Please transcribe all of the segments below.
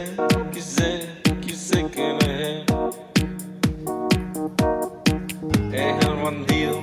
quise, quise, quise que no es. Es el bandido,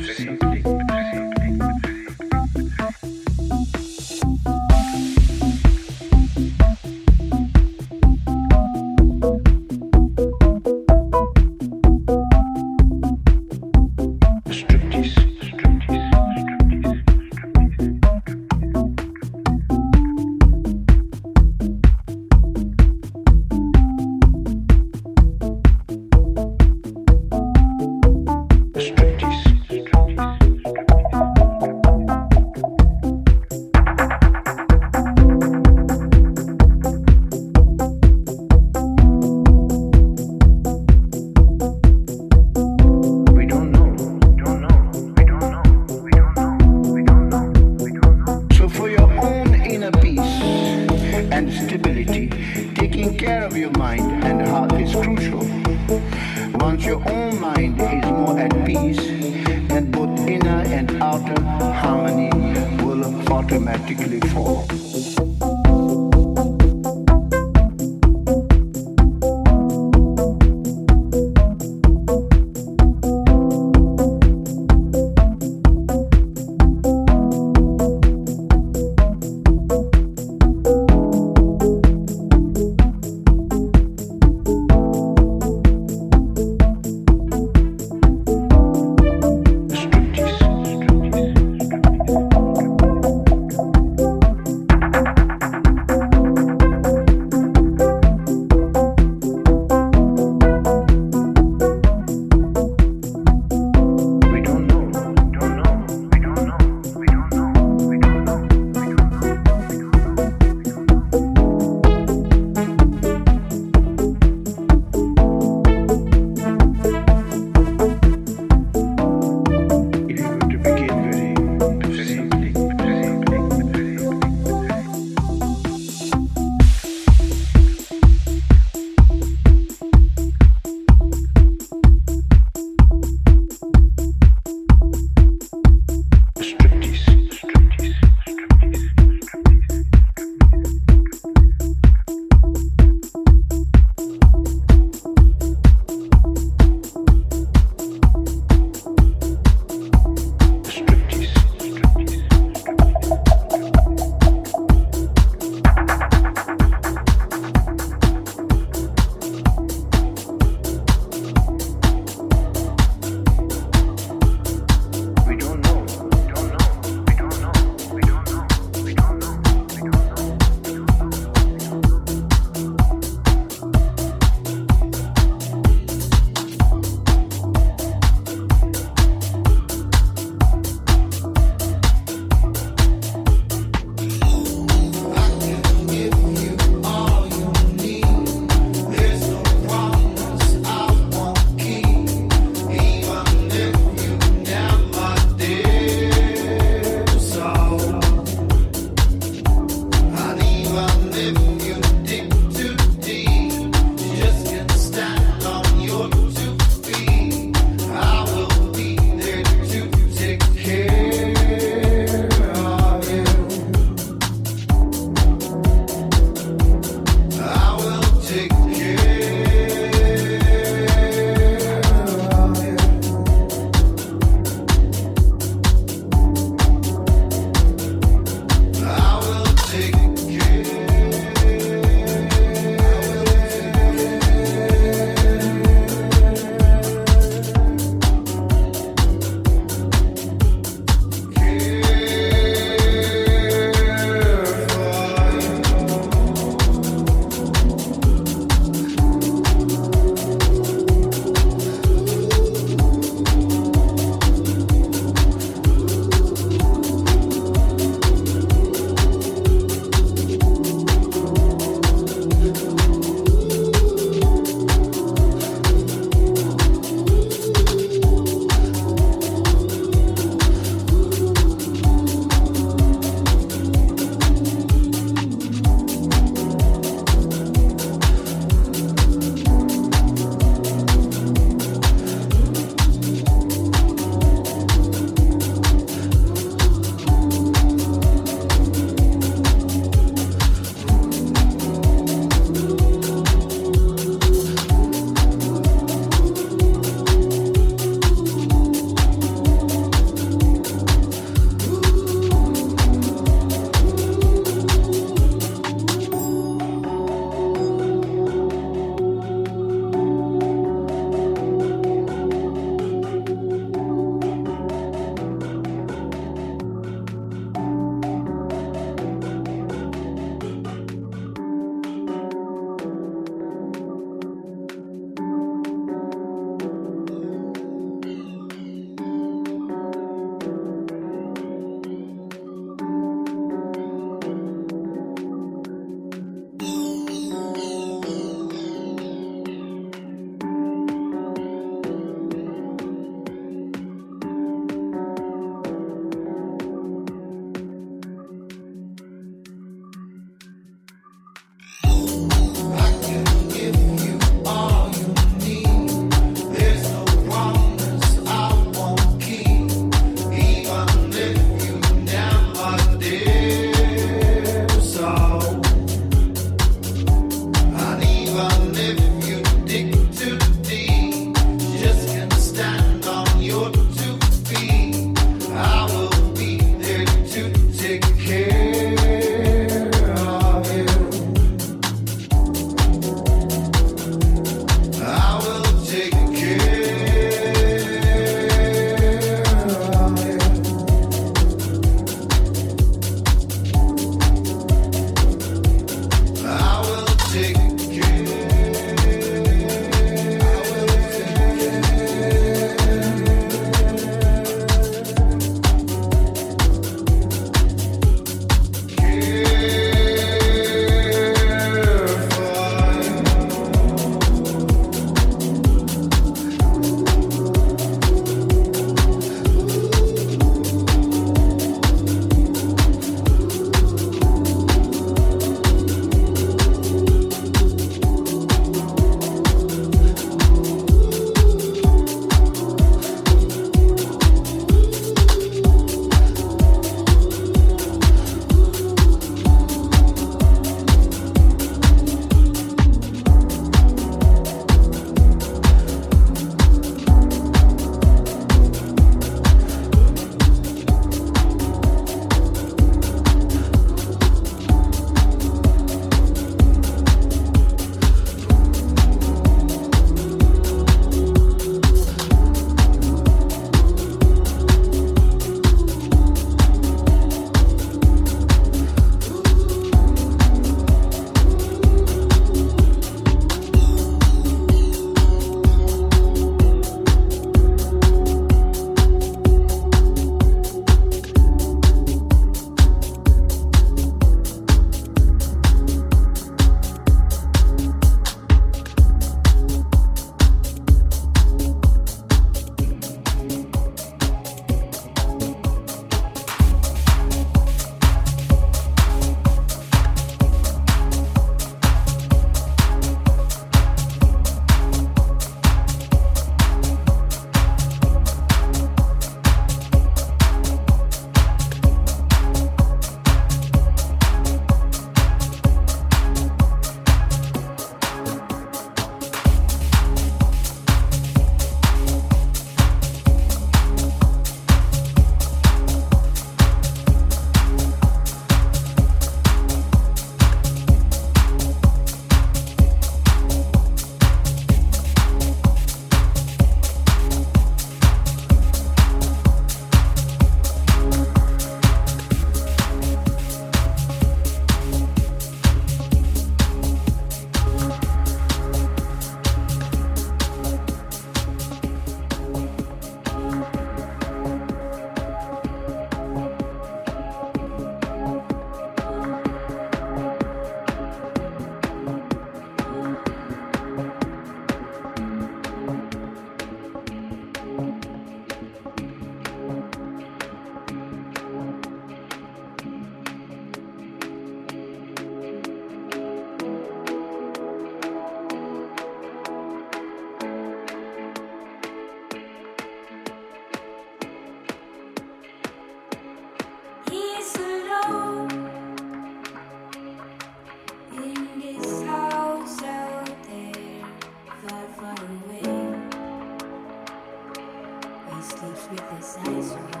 sleeps with his eyes open.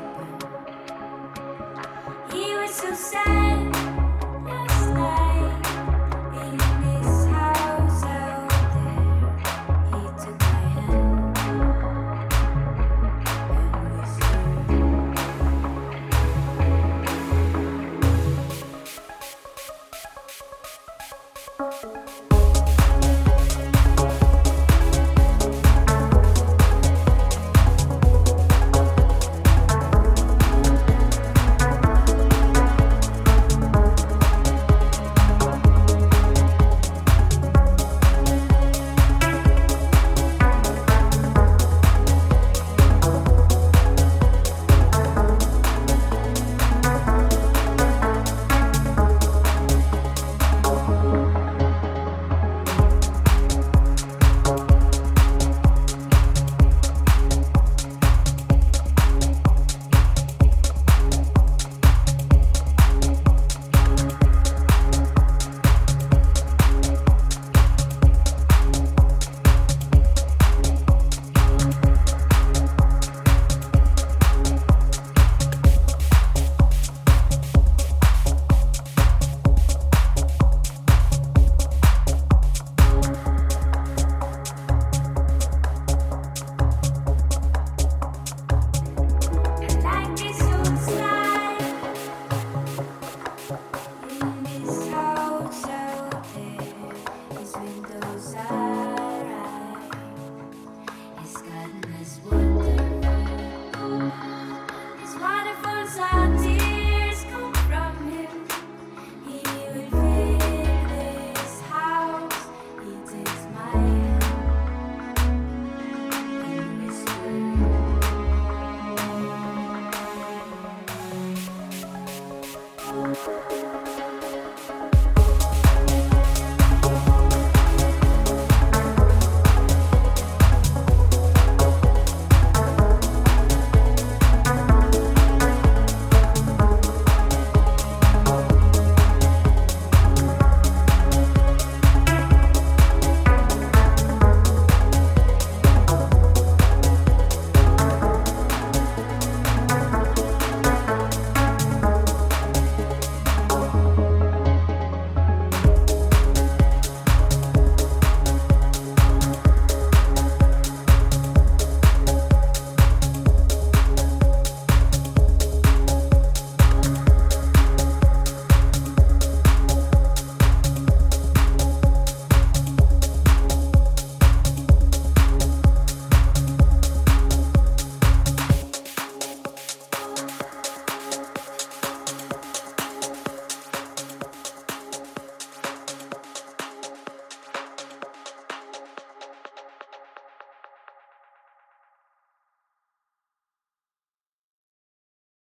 He was so sad.